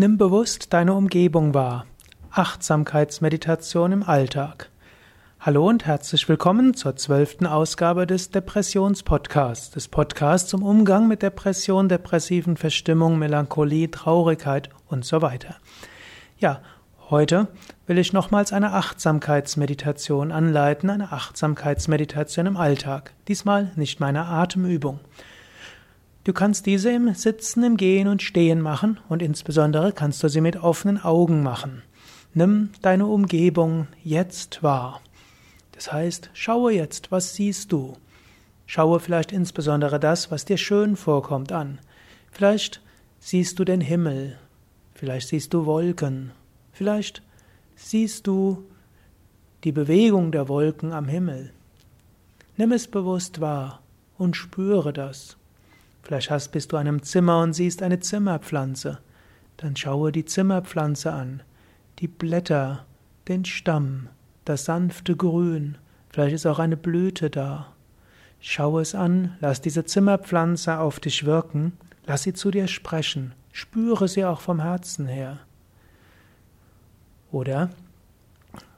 Nimm bewusst deine Umgebung wahr. Achtsamkeitsmeditation im Alltag. Hallo und herzlich willkommen zur zwölften Ausgabe des Depressionspodcasts, des Podcasts zum Umgang mit Depression, depressiven Verstimmung, Melancholie, Traurigkeit und so weiter. Ja, heute will ich nochmals eine Achtsamkeitsmeditation anleiten, eine Achtsamkeitsmeditation im Alltag. Diesmal nicht meine Atemübung. Du kannst diese im Sitzen, im Gehen und Stehen machen und insbesondere kannst du sie mit offenen Augen machen. Nimm deine Umgebung jetzt wahr. Das heißt, schaue jetzt, was siehst du? Schaue vielleicht insbesondere das, was dir schön vorkommt, an. Vielleicht siehst du den Himmel, vielleicht siehst du Wolken, vielleicht siehst du die Bewegung der Wolken am Himmel. Nimm es bewusst wahr und spüre das. Vielleicht hast, bist du in einem Zimmer und siehst eine Zimmerpflanze. Dann schaue die Zimmerpflanze an, die Blätter, den Stamm, das sanfte Grün. Vielleicht ist auch eine Blüte da. Schau es an, lass diese Zimmerpflanze auf dich wirken, lass sie zu dir sprechen, spüre sie auch vom Herzen her. Oder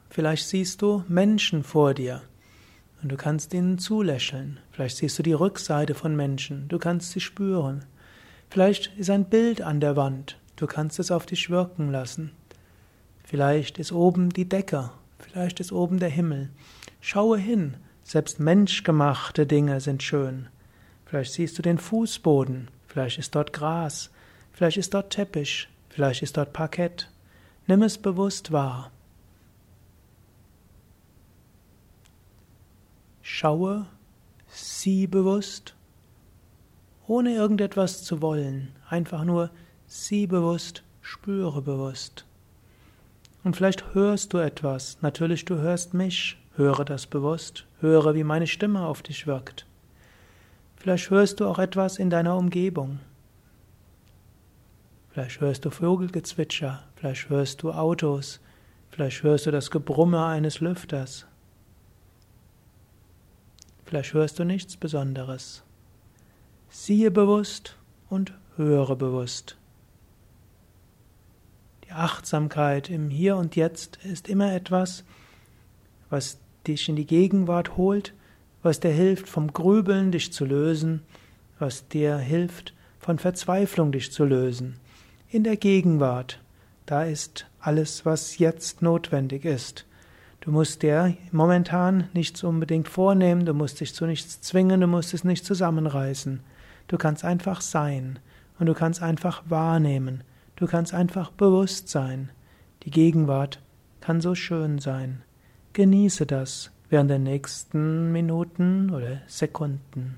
vielleicht siehst du Menschen vor dir. Und du kannst ihnen zulächeln. Vielleicht siehst du die Rückseite von Menschen. Du kannst sie spüren. Vielleicht ist ein Bild an der Wand. Du kannst es auf dich wirken lassen. Vielleicht ist oben die Decke. Vielleicht ist oben der Himmel. Schaue hin. Selbst menschgemachte Dinge sind schön. Vielleicht siehst du den Fußboden. Vielleicht ist dort Gras. Vielleicht ist dort Teppich. Vielleicht ist dort Parkett. Nimm es bewusst wahr. Schaue, sieh bewusst, ohne irgendetwas zu wollen, einfach nur sieh bewusst, spüre bewusst. Und vielleicht hörst du etwas, natürlich du hörst mich, höre das bewusst, höre, wie meine Stimme auf dich wirkt. Vielleicht hörst du auch etwas in deiner Umgebung. Vielleicht hörst du Vogelgezwitscher, vielleicht hörst du Autos, vielleicht hörst du das Gebrumme eines Lüfters. Vielleicht hörst du nichts Besonderes. Siehe bewusst und höre bewusst. Die Achtsamkeit im Hier und Jetzt ist immer etwas, was dich in die Gegenwart holt, was dir hilft, vom Grübeln dich zu lösen, was dir hilft, von Verzweiflung dich zu lösen. In der Gegenwart, da ist alles, was jetzt notwendig ist. Du musst dir momentan nichts unbedingt vornehmen, du musst dich zu nichts zwingen, du musst es nicht zusammenreißen. Du kannst einfach sein und du kannst einfach wahrnehmen, du kannst einfach bewusst sein. Die Gegenwart kann so schön sein. Genieße das während der nächsten Minuten oder Sekunden.